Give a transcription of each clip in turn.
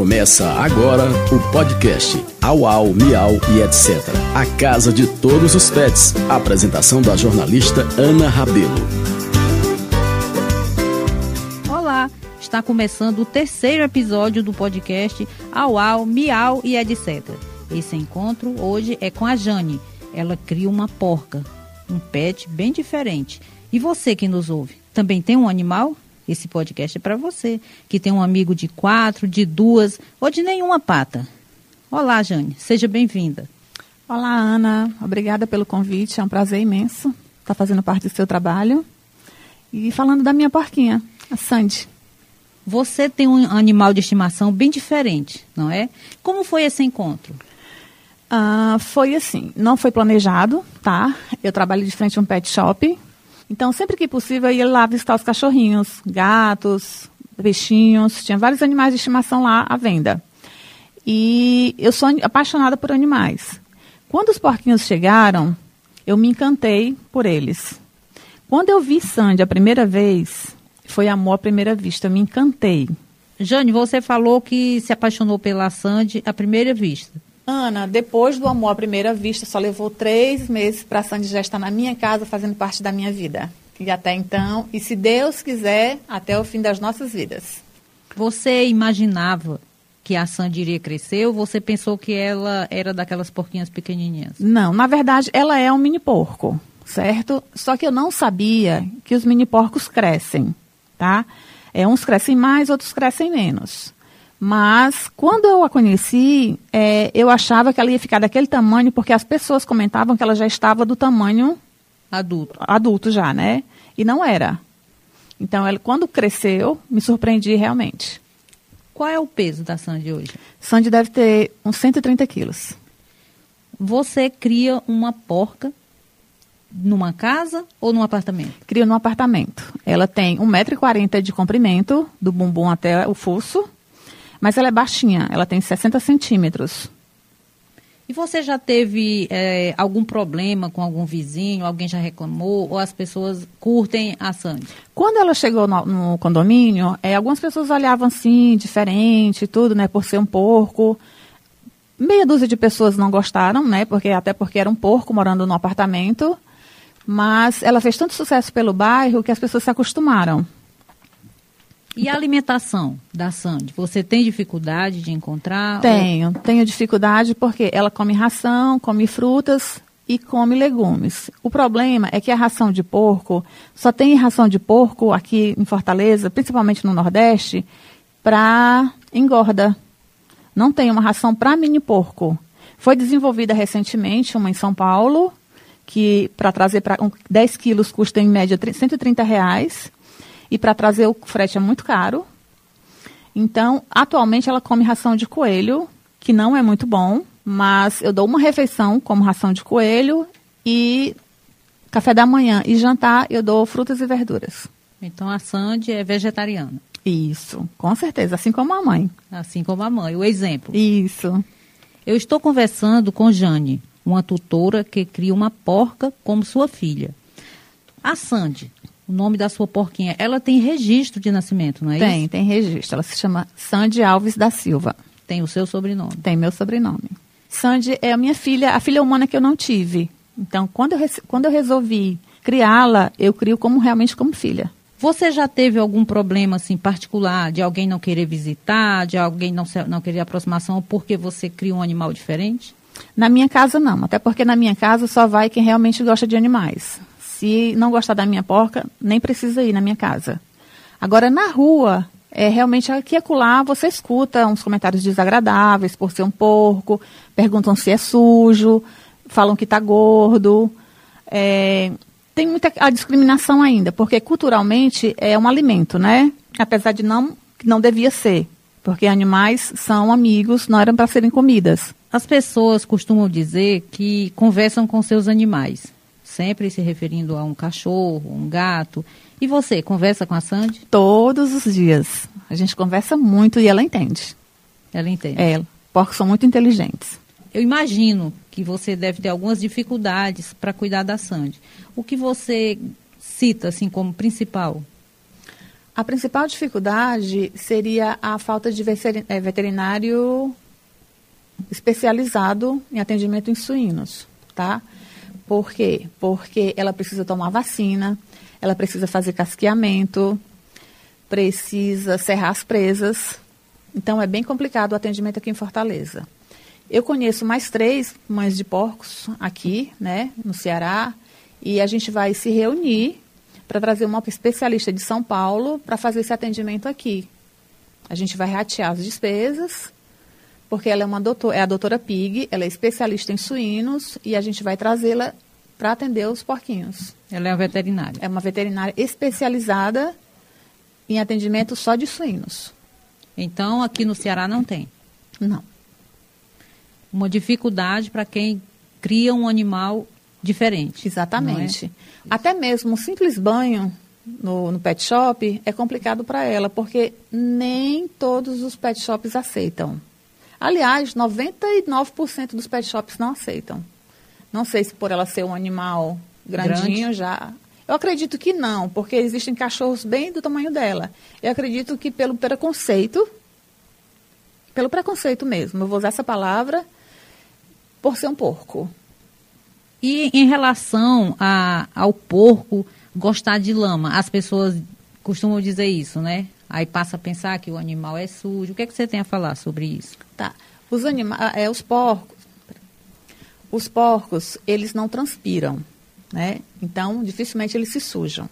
Começa agora o podcast Au Au, Miau e etc. A casa de todos os pets. Apresentação da jornalista Ana Rabelo. Olá, está começando o terceiro episódio do podcast Au Au, Miau e etc. Esse encontro hoje é com a Jane. Ela cria uma porca, um pet bem diferente. E você que nos ouve, também tem um animal? Esse podcast é para você, que tem um amigo de quatro, de duas ou de nenhuma pata. Olá, Jane, seja bem-vinda. Olá, Ana. Obrigada pelo convite. É um prazer imenso estar fazendo parte do seu trabalho. E falando da minha porquinha, a Sandy. Você tem um animal de estimação bem diferente, não é? Como foi esse encontro? Ah, foi assim, não foi planejado, tá? Eu trabalho de frente a um pet shop então, sempre que possível, eu ia lá visitar os cachorrinhos, gatos, peixinhos. Tinha vários animais de estimação lá à venda. E eu sou apaixonada por animais. Quando os porquinhos chegaram, eu me encantei por eles. Quando eu vi Sandy a primeira vez, foi amor à primeira vista. Eu me encantei. Jane, você falou que se apaixonou pela Sandy à primeira vista. Ana, depois do amor à primeira vista, só levou três meses para a Sandy já estar na minha casa, fazendo parte da minha vida. E até então, e se Deus quiser, até o fim das nossas vidas. Você imaginava que a Sandy iria crescer ou você pensou que ela era daquelas porquinhas pequenininhas? Não, na verdade, ela é um mini porco, certo? Só que eu não sabia que os mini porcos crescem, tá? É, uns crescem mais, outros crescem menos. Mas quando eu a conheci, é, eu achava que ela ia ficar daquele tamanho, porque as pessoas comentavam que ela já estava do tamanho adulto, adulto já, né? E não era. Então, ela, quando cresceu, me surpreendi realmente. Qual é o peso da Sandy hoje? Sandy deve ter uns 130 quilos. Você cria uma porca numa casa ou num apartamento? Cria num apartamento. Ela tem 1,40m de comprimento, do bumbum até o fosso mas ela é baixinha, ela tem 60 centímetros. E você já teve é, algum problema com algum vizinho? Alguém já reclamou? Ou as pessoas curtem a Sandy? Quando ela chegou no, no condomínio, é, algumas pessoas olhavam assim, diferente, tudo, né? Por ser um porco. Meia dúzia de pessoas não gostaram, né? Porque, até porque era um porco morando no apartamento. Mas ela fez tanto sucesso pelo bairro que as pessoas se acostumaram. E a alimentação da Sandy? Você tem dificuldade de encontrar? Tenho, ou... tenho dificuldade porque ela come ração, come frutas e come legumes. O problema é que a ração de porco, só tem ração de porco aqui em Fortaleza, principalmente no Nordeste, para engorda. Não tem uma ração para mini porco. Foi desenvolvida recentemente uma em São Paulo, que para trazer para 10 quilos custa em média 130 reais e para trazer o frete é muito caro. Então, atualmente ela come ração de coelho, que não é muito bom, mas eu dou uma refeição como ração de coelho e café da manhã e jantar eu dou frutas e verduras. Então a Sandy é vegetariana. Isso, com certeza, assim como a mãe. Assim como a mãe, o exemplo. Isso. Eu estou conversando com Jane, uma tutora que cria uma porca como sua filha. A Sandy, o nome da sua porquinha, ela tem registro de nascimento, não é tem, isso? Tem, tem registro. Ela se chama Sandy Alves da Silva. Tem o seu sobrenome? Tem meu sobrenome. Sandy é a minha filha, a filha humana que eu não tive. Então, quando eu, quando eu resolvi criá-la, eu crio como realmente como filha. Você já teve algum problema assim particular de alguém não querer visitar, de alguém não, não querer aproximação porque você cria um animal diferente? Na minha casa não, até porque na minha casa só vai quem realmente gosta de animais. Se não gostar da minha porca, nem precisa ir na minha casa. Agora, na rua, é realmente aqui e acolá você escuta uns comentários desagradáveis por ser um porco, perguntam se é sujo, falam que está gordo. É, tem muita a discriminação ainda, porque culturalmente é um alimento, né? Apesar de não, não devia ser, porque animais são amigos, não eram para serem comidas. As pessoas costumam dizer que conversam com seus animais sempre se referindo a um cachorro, um gato. E você, conversa com a Sandy? Todos os dias. A gente conversa muito e ela entende. Ela entende? É, porcos são muito inteligentes. Eu imagino que você deve ter algumas dificuldades para cuidar da Sandy. O que você cita, assim, como principal? A principal dificuldade seria a falta de eh, veterinário especializado em atendimento em suínos, tá? Por quê? Porque ela precisa tomar vacina, ela precisa fazer casqueamento, precisa serrar as presas. Então é bem complicado o atendimento aqui em Fortaleza. Eu conheço mais três mães de porcos aqui, né, no Ceará, e a gente vai se reunir para trazer uma especialista de São Paulo para fazer esse atendimento aqui. A gente vai ratear as despesas, porque ela é uma doutora, é a doutora Pig, ela é especialista em suínos e a gente vai trazê-la para atender os porquinhos. Ela é uma veterinária. É uma veterinária especializada em atendimento só de suínos. Então, aqui no Ceará não tem? Não. Uma dificuldade para quem cria um animal diferente. Exatamente. É? Até mesmo um simples banho no, no pet shop é complicado para ela, porque nem todos os pet shops aceitam. Aliás, 99% dos pet shops não aceitam. Não sei se por ela ser um animal grandinho Grande. já. Eu acredito que não, porque existem cachorros bem do tamanho dela. Eu acredito que pelo preconceito, pelo preconceito mesmo, eu vou usar essa palavra, por ser um porco. E em relação a, ao porco gostar de lama, as pessoas costumam dizer isso, né? Aí passa a pensar que o animal é sujo. O que, é que você tem a falar sobre isso? Tá. Os animais, é, os porcos, os porcos, eles não transpiram, né? Então, dificilmente eles se sujam.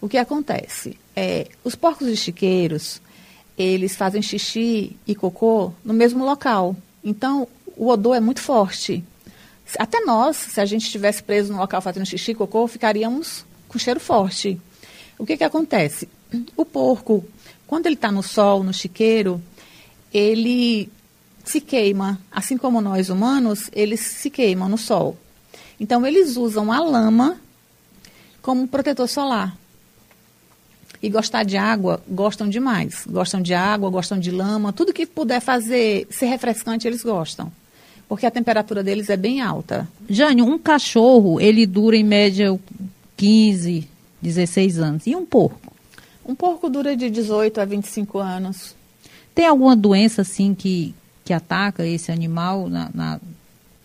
O que acontece? É, os porcos de chiqueiros, eles fazem xixi e cocô no mesmo local. Então, o odor é muito forte. Até nós, se a gente estivesse preso no local fazendo xixi e cocô, ficaríamos com cheiro forte. O que, que acontece? O porco, quando ele está no sol, no chiqueiro, ele se queima, assim como nós humanos, eles se queimam no sol. Então, eles usam a lama como protetor solar. E gostar de água, gostam demais. Gostam de água, gostam de lama, tudo que puder fazer ser refrescante, eles gostam. Porque a temperatura deles é bem alta. Jane, um cachorro, ele dura em média 15, 16 anos. E um porco? Um porco dura de 18 a 25 anos. Tem alguma doença assim que, que ataca esse animal na, na,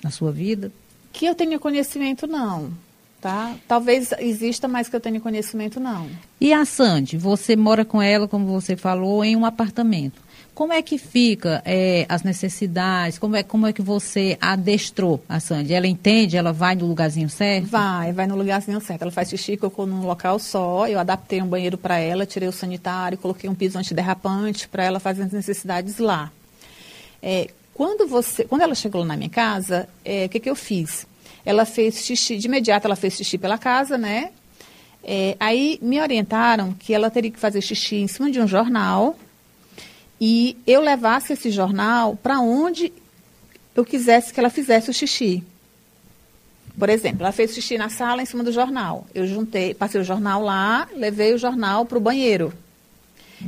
na sua vida? Que eu tenha conhecimento, não. Tá? Talvez exista, mas que eu tenha conhecimento, não. E a Sandy, você mora com ela, como você falou, em um apartamento. Como é que fica é, as necessidades? Como é, como é que você adestrou a Sandy? Ela entende? Ela vai no lugarzinho certo? Vai, vai no lugarzinho certo. Ela faz xixi cocô num local só. Eu adaptei um banheiro para ela, tirei o sanitário, coloquei um piso antiderrapante para ela fazer as necessidades lá. É, quando, você, quando ela chegou na minha casa, é, o que, que eu fiz? Ela fez xixi, de imediato ela fez xixi pela casa, né? É, aí me orientaram que ela teria que fazer xixi em cima de um jornal e eu levasse esse jornal para onde eu quisesse que ela fizesse o xixi. Por exemplo, ela fez xixi na sala em cima do jornal. Eu juntei, passei o jornal lá, levei o jornal para o banheiro.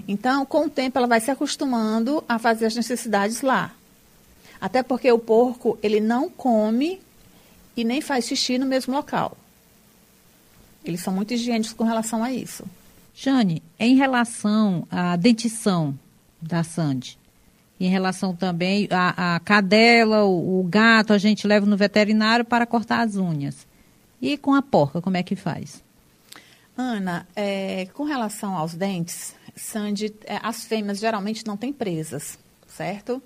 Então, com o tempo, ela vai se acostumando a fazer as necessidades lá. Até porque o porco, ele não come e nem faz xixi no mesmo local. Eles são muito higiênicos com relação a isso. Jane, em relação à dentição, da Sandy. Em relação também à, cadela, o, o, gato, a gente leva no veterinário para cortar as unhas. E com a porca, como é que faz? Ana, é, com relação aos dentes, Sandy, é, as fêmeas geralmente não têm presas, certo?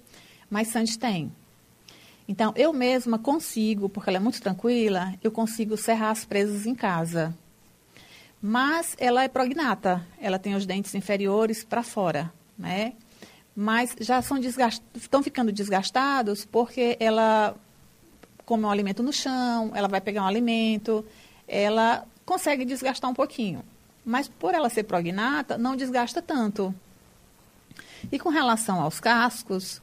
Mas Sandy tem. Então, eu mesma consigo, porque ela é muito tranquila, eu consigo serrar as presas em casa. Mas ela é prognata, ela tem os dentes inferiores para fora, né? Mas já são estão ficando desgastados porque ela come um alimento no chão, ela vai pegar um alimento, ela consegue desgastar um pouquinho. Mas por ela ser prognata, não desgasta tanto. E com relação aos cascos,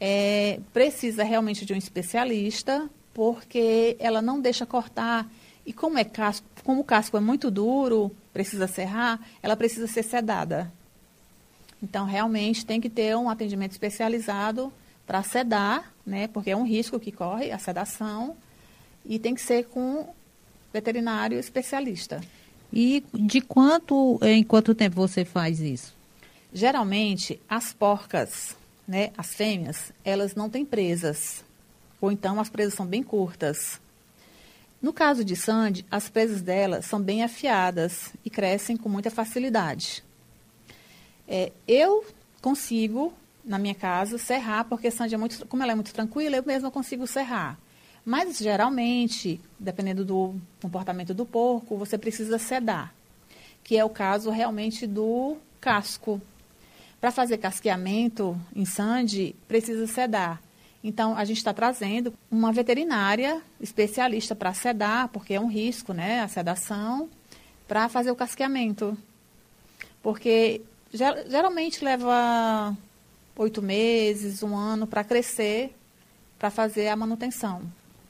é, precisa realmente de um especialista, porque ela não deixa cortar. E como, é casco, como o casco é muito duro, precisa serrar, ela precisa ser sedada. Então, realmente tem que ter um atendimento especializado para sedar, né? Porque é um risco que corre a sedação e tem que ser com veterinário especialista. E de quanto, em quanto tempo você faz isso? Geralmente, as porcas, né, as fêmeas, elas não têm presas. Ou então as presas são bem curtas. No caso de Sandy, as presas dela são bem afiadas e crescem com muita facilidade. É, eu consigo, na minha casa, serrar, porque Sandy é muito, como ela é muito tranquila, eu mesma consigo serrar. Mas, geralmente, dependendo do comportamento do porco, você precisa sedar, que é o caso realmente do casco. Para fazer casqueamento em Sandy, precisa sedar. Então, a gente está trazendo uma veterinária especialista para sedar, porque é um risco, né, a sedação, para fazer o casqueamento. Porque geralmente leva oito meses, um ano para crescer, para fazer a manutenção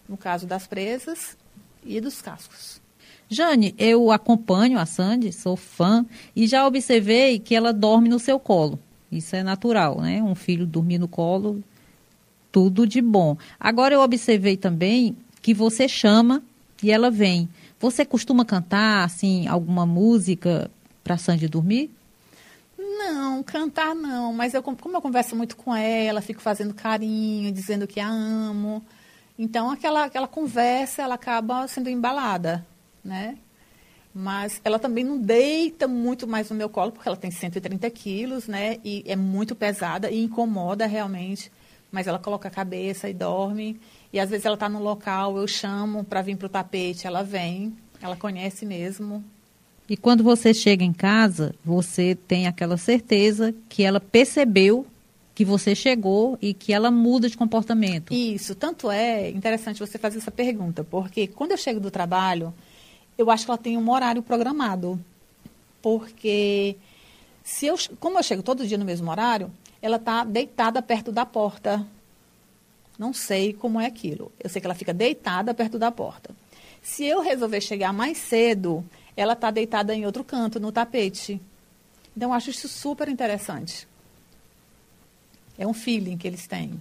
no caso das presas e dos cascos. Jane, eu acompanho a Sandy, sou fã, e já observei que ela dorme no seu colo. Isso é natural, né? Um filho dormir no colo, tudo de bom. Agora eu observei também que você chama e ela vem. Você costuma cantar, assim, alguma música para Sandy dormir? Não, cantar não, mas eu, como eu converso muito com ela, fico fazendo carinho, dizendo que a amo. Então, aquela, aquela conversa, ela acaba sendo embalada, né? Mas ela também não deita muito mais no meu colo, porque ela tem 130 quilos, né? E é muito pesada e incomoda realmente. Mas ela coloca a cabeça e dorme. E às vezes ela está no local, eu chamo para vir para o tapete, ela vem. Ela conhece mesmo. E quando você chega em casa, você tem aquela certeza que ela percebeu que você chegou e que ela muda de comportamento. Isso, tanto é interessante você fazer essa pergunta, porque quando eu chego do trabalho, eu acho que ela tem um horário programado. Porque se eu, como eu chego todo dia no mesmo horário, ela está deitada perto da porta. Não sei como é aquilo. Eu sei que ela fica deitada perto da porta. Se eu resolver chegar mais cedo, ela está deitada em outro canto, no tapete. Então, eu acho isso super interessante. É um feeling que eles têm.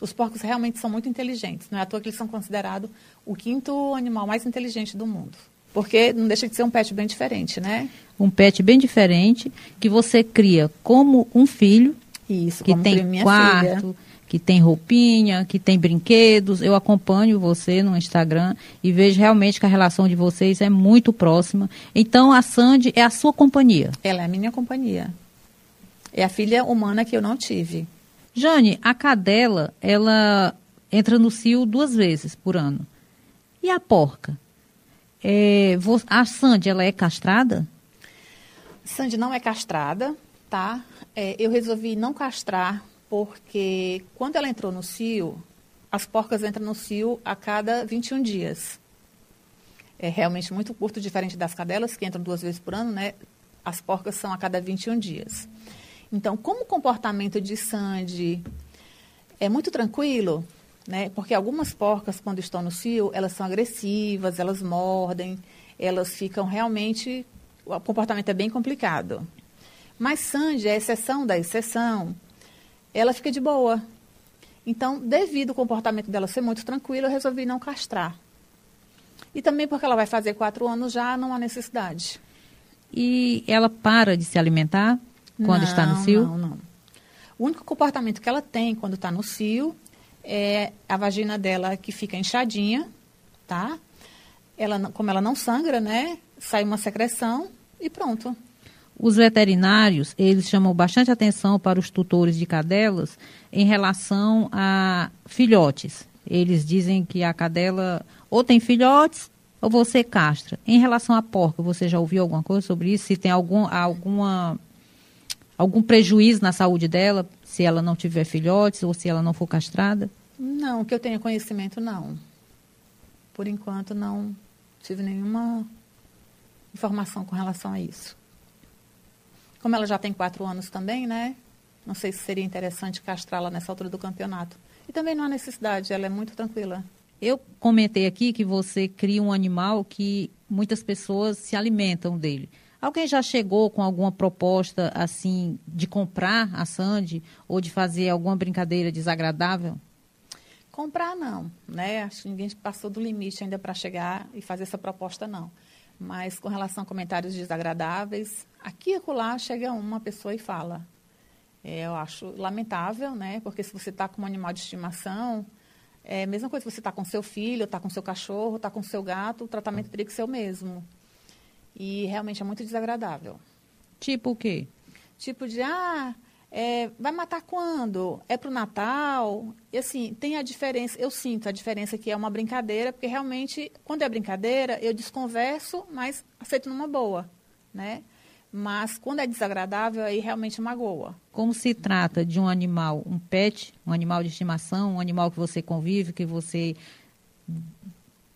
Os porcos realmente são muito inteligentes. Não é à toa que eles são considerados o quinto animal mais inteligente do mundo. Porque não deixa de ser um pet bem diferente, né? Um pet bem diferente que você cria como um filho. Isso, que tem quarto, filha. Que tem roupinha, que tem brinquedos. Eu acompanho você no Instagram e vejo realmente que a relação de vocês é muito próxima. Então a Sandy é a sua companhia. Ela é a minha companhia. É a filha humana que eu não tive. Jane, a cadela, ela entra no cio duas vezes por ano. E a porca? É, a Sandy, ela é castrada? Sandy não é castrada, tá? É, eu resolvi não castrar porque quando ela entrou no cio, as porcas entram no cio a cada 21 dias. É realmente muito curto, diferente das cadelas, que entram duas vezes por ano, né? As porcas são a cada 21 dias. Então, como o comportamento de Sandy é muito tranquilo, né? Porque algumas porcas, quando estão no cio, elas são agressivas, elas mordem, elas ficam realmente. O comportamento é bem complicado. Mas Sandy, a exceção da exceção, ela fica de boa. Então, devido ao comportamento dela ser muito tranquilo, eu resolvi não castrar. E também porque ela vai fazer quatro anos já, não há necessidade. E ela para de se alimentar? quando não, está no cio? Não, não. O único comportamento que ela tem quando está no cio é a vagina dela que fica inchadinha, tá? Ela, como ela não sangra, né? Sai uma secreção e pronto. Os veterinários, eles chamam bastante atenção para os tutores de cadelas em relação a filhotes. Eles dizem que a cadela ou tem filhotes ou você castra. Em relação à porca, você já ouviu alguma coisa sobre isso? Se tem algum, alguma algum prejuízo na saúde dela se ela não tiver filhotes ou se ela não for castrada? Não, que eu tenha conhecimento, não. Por enquanto, não tive nenhuma informação com relação a isso. Como ela já tem quatro anos também, né? Não sei se seria interessante castrá-la nessa altura do campeonato. E também não há necessidade, ela é muito tranquila. Eu comentei aqui que você cria um animal que muitas pessoas se alimentam dele. Alguém já chegou com alguma proposta assim de comprar a Sandy ou de fazer alguma brincadeira desagradável? Comprar não, né? Acho que ninguém passou do limite ainda para chegar e fazer essa proposta não. Mas com relação a comentários desagradáveis, aqui e acolá chega uma pessoa e fala. É, eu acho lamentável, né? Porque se você está com um animal de estimação, é a mesma coisa se você está com seu filho, está com seu cachorro, está com seu gato, o tratamento teria que ser o mesmo. E realmente é muito desagradável. Tipo o quê? Tipo de, ah, é, vai matar quando? É para o Natal? E assim, tem a diferença, eu sinto a diferença que é uma brincadeira, porque realmente, quando é brincadeira, eu desconverso, mas aceito numa boa, né? Mas quando é desagradável, aí realmente magoa. Como se trata de um animal, um pet, um animal de estimação, um animal que você convive, que você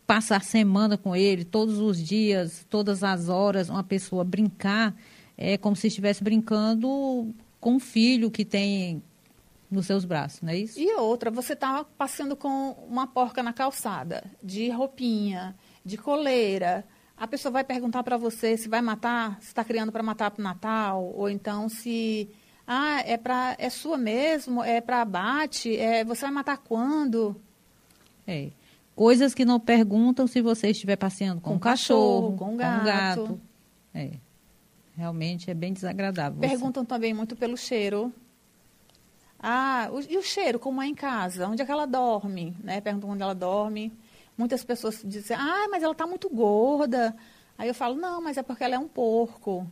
passa a semana com ele, todos os dias, todas as horas, uma pessoa brincar, é como se estivesse brincando com um filho que tem nos seus braços, não é isso? E outra, você está passeando com uma porca na calçada, de roupinha, de coleira. A pessoa vai perguntar para você se vai matar, se está criando para matar para o Natal, ou então se ah, é para é sua mesmo, é para abate, é você vai matar quando? É. Coisas que não perguntam se você estiver passeando com, com um cachorro, com um gato. Com um gato. É. Realmente é bem desagradável. Perguntam também muito pelo cheiro. Ah, o, e o cheiro, como é em casa? Onde é que ela dorme? Né? Perguntam onde ela dorme. Muitas pessoas dizem, ah, mas ela está muito gorda. Aí eu falo, não, mas é porque ela é um porco.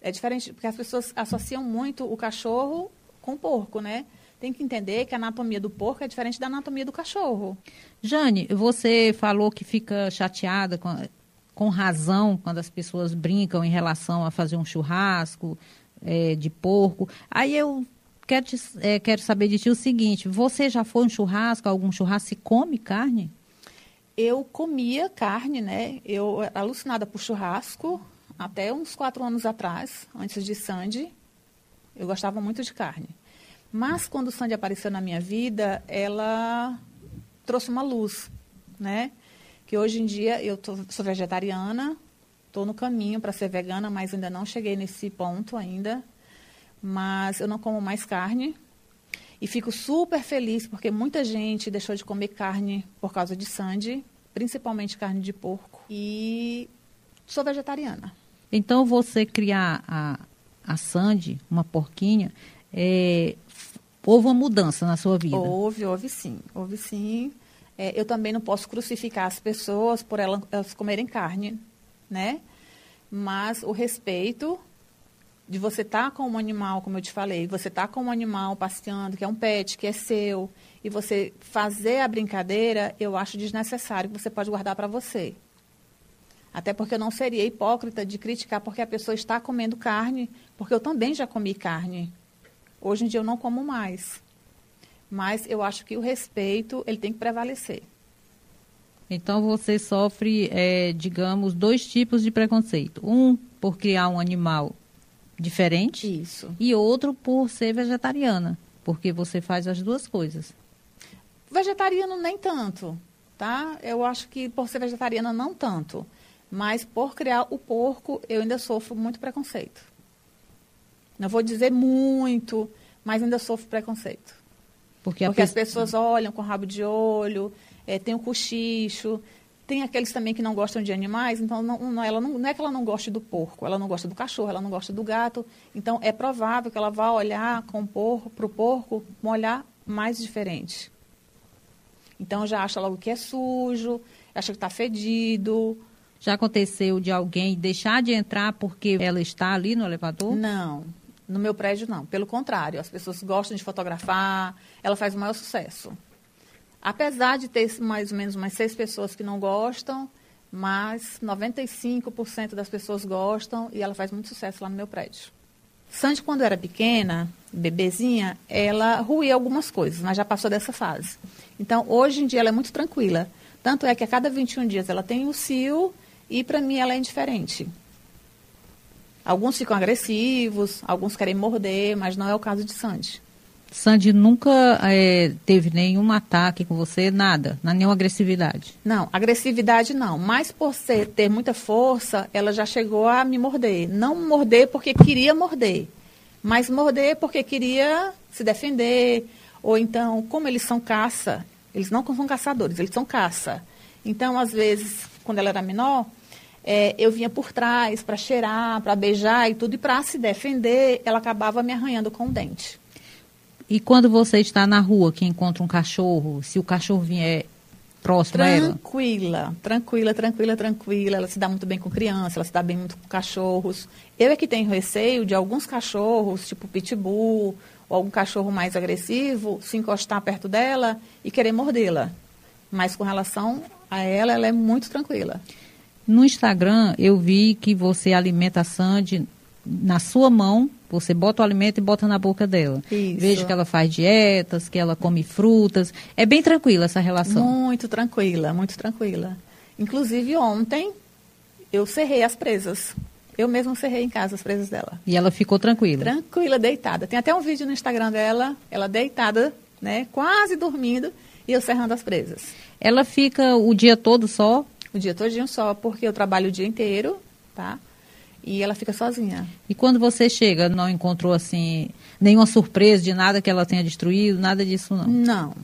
É diferente, porque as pessoas associam muito o cachorro com o porco, né? Tem que entender que a anatomia do porco é diferente da anatomia do cachorro. Jane, você falou que fica chateada com com razão quando as pessoas brincam em relação a fazer um churrasco é, de porco. Aí eu quero, te, é, quero saber de ti o seguinte: você já foi um churrasco, algum churrasco? Se come carne? Eu comia carne, né? Eu era alucinada por churrasco até uns quatro anos atrás, antes de Sandy. Eu gostava muito de carne. Mas quando Sandy apareceu na minha vida, ela trouxe uma luz, né? Que hoje em dia eu tô, sou vegetariana, estou no caminho para ser vegana, mas ainda não cheguei nesse ponto ainda. Mas eu não como mais carne. E fico super feliz porque muita gente deixou de comer carne por causa de Sandy, principalmente carne de porco. E sou vegetariana. Então você criar a, a Sandy, uma porquinha, é, houve uma mudança na sua vida? Houve, houve sim. Houve sim é, eu também não posso crucificar as pessoas por elas, comerem carne, né? Mas o respeito de você estar tá com um animal, como eu te falei, você tá com um animal passeando, que é um pet, que é seu, e você fazer a brincadeira, eu acho desnecessário, que você pode guardar para você. Até porque eu não seria hipócrita de criticar porque a pessoa está comendo carne, porque eu também já comi carne. Hoje em dia eu não como mais mas eu acho que o respeito ele tem que prevalecer. Então você sofre, é, digamos, dois tipos de preconceito. Um por criar um animal diferente. Isso. E outro por ser vegetariana, porque você faz as duas coisas. Vegetariano nem tanto, tá? Eu acho que por ser vegetariana não tanto, mas por criar o porco eu ainda sofro muito preconceito. Não vou dizer muito, mas ainda sofro preconceito. Porque, Porque as pessoas olham com rabo de olho, é, tem o cochicho, tem aqueles também que não gostam de animais, então não, não, ela não, não, é que ela não goste do porco, ela não gosta do cachorro, ela não gosta do gato. Então é provável que ela vá olhar com o porco, para o porco um olhar mais diferente. Então já acha logo que é sujo, acha que está fedido. Já aconteceu de alguém deixar de entrar porque ela está ali no elevador? Não, no meu prédio, não. Pelo contrário, as pessoas gostam de fotografar, ela faz o maior sucesso. Apesar de ter mais ou menos umas seis pessoas que não gostam, mas 95% das pessoas gostam e ela faz muito sucesso lá no meu prédio. Sandy, quando era pequena, bebezinha, ela ruía algumas coisas, mas já passou dessa fase. Então, hoje em dia, ela é muito tranquila. Tanto é que a cada 21 dias ela tem o cio e, para mim, ela é indiferente. Alguns ficam agressivos, alguns querem morder, mas não é o caso de Sandy. Sandy nunca é, teve nenhum ataque com você, nada, nenhuma agressividade? Não, agressividade não. Mas por ser, ter muita força, ela já chegou a me morder. Não morder porque queria morder, mas morder porque queria se defender. Ou então, como eles são caça, eles não são caçadores, eles são caça. Então, às vezes, quando ela era menor, é, eu vinha por trás para cheirar, para beijar e tudo, e para se defender, ela acabava me arranhando com o dente. E quando você está na rua, que encontra um cachorro, se o cachorro vier próximo tranquila, a ela? Tranquila, tranquila, tranquila, tranquila. Ela se dá muito bem com criança, ela se dá bem muito com cachorros. Eu é que tenho receio de alguns cachorros, tipo pitbull, ou algum cachorro mais agressivo, se encostar perto dela e querer mordê-la. Mas com relação a ela, ela é muito tranquila. No Instagram, eu vi que você alimenta a Sandy na sua mão, você bota o alimento e bota na boca dela. Isso. Vejo que ela faz dietas, que ela come frutas. É bem tranquila essa relação. Muito tranquila, muito tranquila. Inclusive ontem eu cerrei as presas. Eu mesma cerrei em casa as presas dela. E ela ficou tranquila? Tranquila, deitada. Tem até um vídeo no Instagram dela, ela deitada, né, quase dormindo, e eu cerrando as presas. Ela fica o dia todo só? O dia todinho só, porque eu trabalho o dia inteiro, tá? E ela fica sozinha. E quando você chega, não encontrou assim nenhuma surpresa de nada que ela tenha destruído, nada disso não? Não.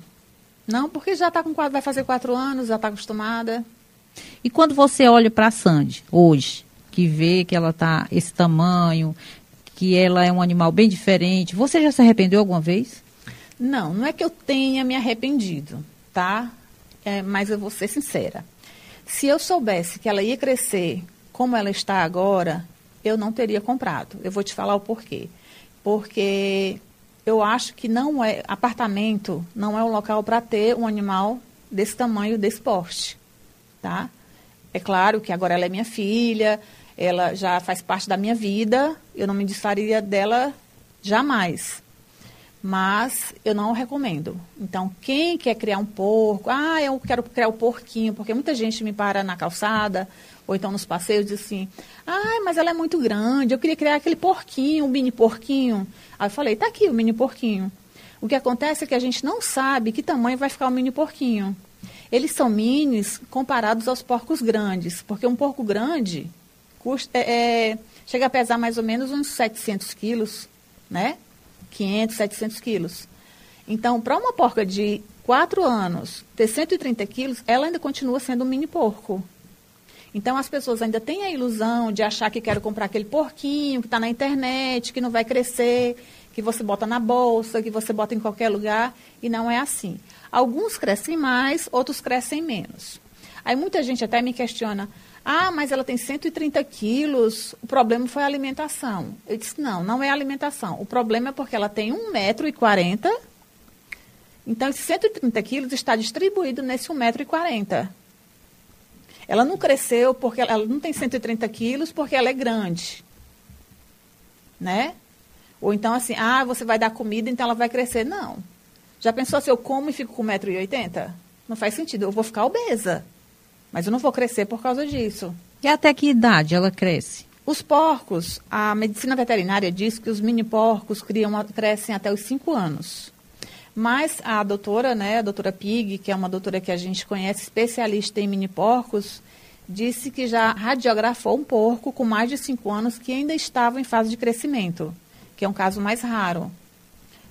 Não, porque já tá com quatro, vai fazer quatro anos, já está acostumada. E quando você olha para a Sandy hoje, que vê que ela tá esse tamanho, que ela é um animal bem diferente, você já se arrependeu alguma vez? Não, não é que eu tenha me arrependido, tá? É, mas eu vou ser sincera. Se eu soubesse que ela ia crescer como ela está agora, eu não teria comprado. Eu vou te falar o porquê. Porque eu acho que não é apartamento não é o local para ter um animal desse tamanho, desse porte, tá? É claro que agora ela é minha filha, ela já faz parte da minha vida, eu não me desfaria dela jamais mas eu não recomendo. Então, quem quer criar um porco, ah, eu quero criar o um porquinho, porque muita gente me para na calçada, ou então nos passeios, diz assim, ah, mas ela é muito grande, eu queria criar aquele porquinho, um mini porquinho. Aí eu falei, tá aqui o mini porquinho. O que acontece é que a gente não sabe que tamanho vai ficar o mini porquinho. Eles são minis comparados aos porcos grandes, porque um porco grande custa, é, é, chega a pesar mais ou menos uns 700 quilos, né? 500, 700 quilos. Então, para uma porca de 4 anos ter 130 quilos, ela ainda continua sendo um mini porco. Então, as pessoas ainda têm a ilusão de achar que quero comprar aquele porquinho que está na internet, que não vai crescer, que você bota na bolsa, que você bota em qualquer lugar, e não é assim. Alguns crescem mais, outros crescem menos. Aí muita gente até me questiona, ah, mas ela tem 130 quilos, o problema foi a alimentação. Eu disse, não, não é a alimentação. O problema é porque ela tem 1,40m, então esses 130 quilos está distribuído nesse 1,40m. Ela não cresceu porque ela não tem 130 quilos porque ela é grande. Né? Ou então assim, ah, você vai dar comida, então ela vai crescer. Não. Já pensou se eu como e fico com 1,80m? Não faz sentido, eu vou ficar obesa. Mas eu não vou crescer por causa disso. E até que idade ela cresce? Os porcos, a medicina veterinária diz que os mini porcos criam, crescem até os 5 anos. Mas a doutora, né, a doutora Pig, que é uma doutora que a gente conhece, especialista em mini porcos, disse que já radiografou um porco com mais de 5 anos que ainda estava em fase de crescimento, que é um caso mais raro.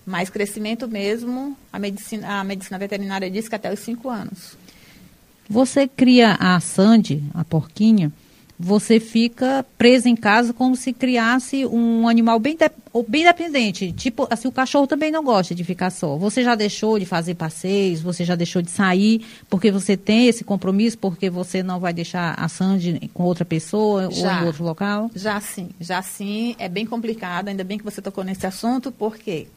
Mas crescimento mesmo, a medicina, a medicina veterinária diz que até os 5 anos. Você cria a Sandy, a porquinha, você fica presa em casa como se criasse um animal bem, de, bem dependente. Tipo, assim, o cachorro também não gosta de ficar só. Você já deixou de fazer passeios, você já deixou de sair, porque você tem esse compromisso, porque você não vai deixar a Sandy com outra pessoa já, ou em outro local? Já sim, já sim. É bem complicado, ainda bem que você tocou nesse assunto, por quê?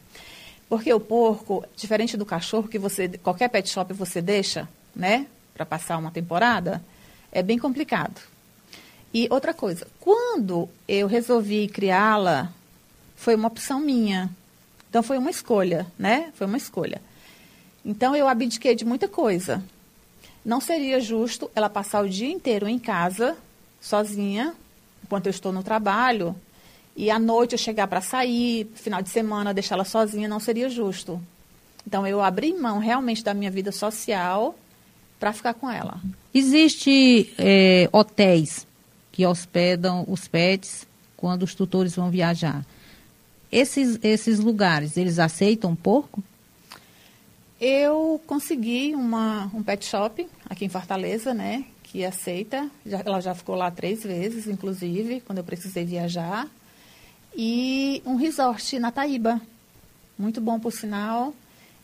Porque o porco, diferente do cachorro, que você, qualquer pet shop você deixa, né? Para passar uma temporada, é bem complicado. E outra coisa, quando eu resolvi criá-la, foi uma opção minha. Então foi uma escolha, né? Foi uma escolha. Então eu abdiquei de muita coisa. Não seria justo ela passar o dia inteiro em casa, sozinha, enquanto eu estou no trabalho, e à noite eu chegar para sair, final de semana deixá-la sozinha, não seria justo. Então eu abri mão realmente da minha vida social para ficar com ela. Existe é, hotéis que hospedam os pets quando os tutores vão viajar. Esses, esses lugares, eles aceitam porco? Eu consegui uma, um pet shop aqui em Fortaleza, né? que aceita. Já, ela já ficou lá três vezes, inclusive, quando eu precisei viajar. E um resort na Taíba. Muito bom, por sinal.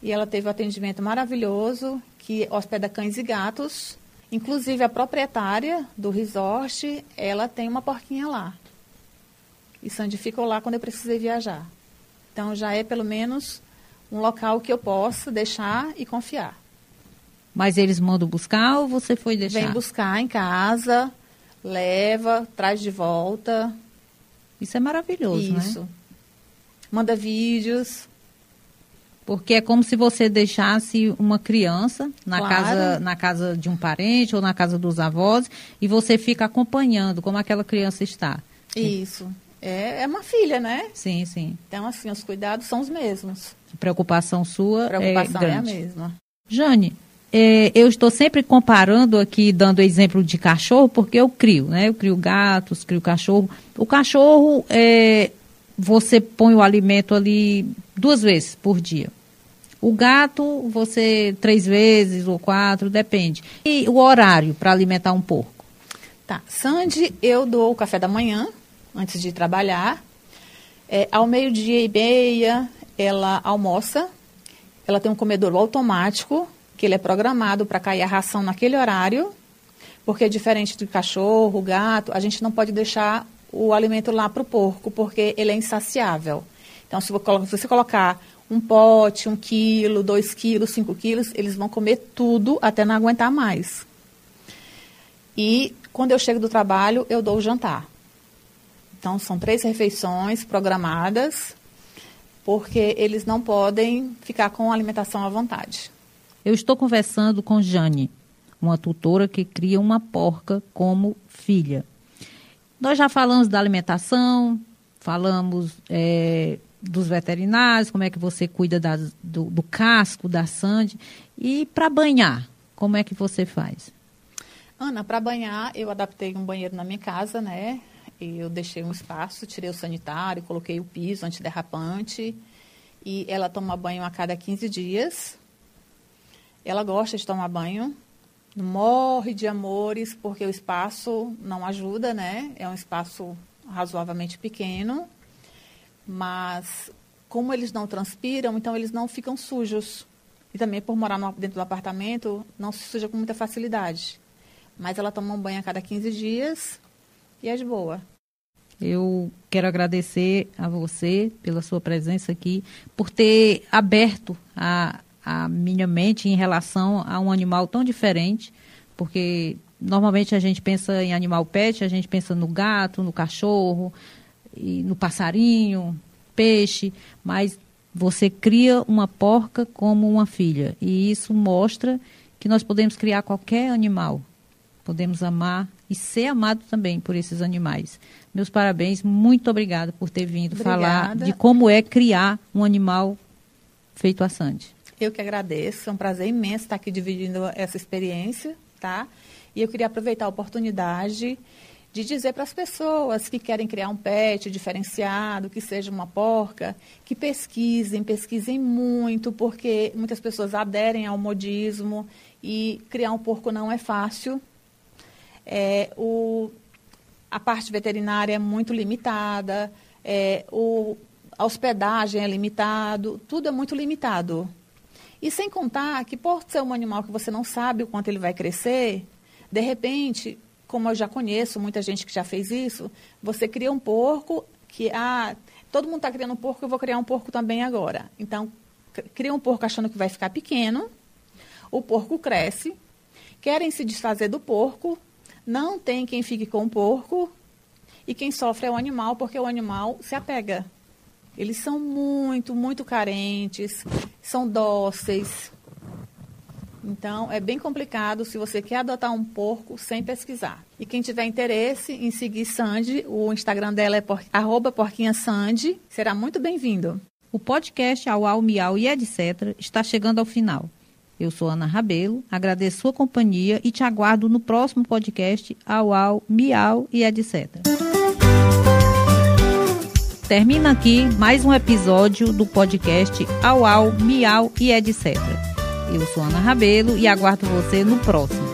E ela teve um atendimento maravilhoso, que hospeda cães e gatos. Inclusive, a proprietária do resort, ela tem uma porquinha lá. E Sandy ficou lá quando eu precisei viajar. Então, já é pelo menos um local que eu possa deixar e confiar. Mas eles mandam buscar ou você foi deixar? Vem buscar em casa, leva, traz de volta. Isso é maravilhoso, né? Isso. Né? Manda vídeos. Porque é como se você deixasse uma criança na, claro. casa, na casa de um parente ou na casa dos avós e você fica acompanhando como aquela criança está. Isso. É, é uma filha, né? Sim, sim. Então, assim, os cuidados são os mesmos. A preocupação sua a preocupação é, é a mesma. Jane, é, eu estou sempre comparando aqui, dando exemplo de cachorro, porque eu crio, né? Eu crio gatos, crio cachorro. O cachorro, é, você põe o alimento ali duas vezes por dia. O gato, você três vezes ou quatro, depende. E o horário para alimentar um porco? Tá. Sandy, eu dou o café da manhã, antes de trabalhar. É, ao meio-dia e meia, ela almoça. Ela tem um comedor automático, que ele é programado para cair a ração naquele horário, porque é diferente do cachorro, gato, a gente não pode deixar o alimento lá para o porco, porque ele é insaciável. Então, se você colocar um pote, um quilo, dois quilos, cinco quilos, eles vão comer tudo até não aguentar mais. E quando eu chego do trabalho, eu dou o jantar. Então, são três refeições programadas, porque eles não podem ficar com alimentação à vontade. Eu estou conversando com Jane, uma tutora que cria uma porca como filha. Nós já falamos da alimentação, falamos é, dos veterinários, como é que você cuida do, do, casco, da sande. E para banhar, como é que você faz? Ana, para banhar, eu adaptei um banheiro na minha casa, né? Eu deixei um espaço, tirei o sanitário, coloquei o piso antiderrapante. E ela toma banho a cada 15 dias. Ela gosta de tomar banho, morre de amores, porque o espaço não ajuda, né? É um espaço razoavelmente pequeno mas como eles não transpiram, então eles não ficam sujos. E também por morar no, dentro do apartamento, não se suja com muita facilidade. Mas ela toma um banho a cada 15 dias e é de boa. Eu quero agradecer a você pela sua presença aqui, por ter aberto a, a minha mente em relação a um animal tão diferente, porque normalmente a gente pensa em animal pet, a gente pensa no gato, no cachorro, e no passarinho, peixe, mas você cria uma porca como uma filha. E isso mostra que nós podemos criar qualquer animal. Podemos amar e ser amado também por esses animais. Meus parabéns, muito obrigada por ter vindo Obrigada. falar de como é criar um animal feito a Sandy. Eu que agradeço, é um prazer imenso estar aqui dividindo essa experiência, tá? E eu queria aproveitar a oportunidade de dizer para as pessoas que querem criar um pet diferenciado, que seja uma porca, que pesquisem, pesquisem muito, porque muitas pessoas aderem ao modismo e criar um porco não é fácil. É, o, a parte veterinária é muito limitada, é, o, a hospedagem é limitado, tudo é muito limitado. E sem contar que por ser um animal que você não sabe o quanto ele vai crescer, de repente como eu já conheço muita gente que já fez isso, você cria um porco que, ah, todo mundo está criando um porco, eu vou criar um porco também agora. Então, cria um porco achando que vai ficar pequeno, o porco cresce, querem se desfazer do porco, não tem quem fique com o porco, e quem sofre é o animal, porque o animal se apega. Eles são muito, muito carentes, são dóceis, então, é bem complicado se você quer adotar um porco sem pesquisar. E quem tiver interesse em seguir Sandy, o Instagram dela é por, porquinhasandy, será muito bem-vindo. O podcast Au Au Miau e etc. está chegando ao final. Eu sou Ana Rabelo, agradeço sua companhia e te aguardo no próximo podcast Au Au Miau e etc. Termina aqui mais um episódio do podcast Au Au Miau e etc. Eu sou Ana Rabelo e aguardo você no próximo.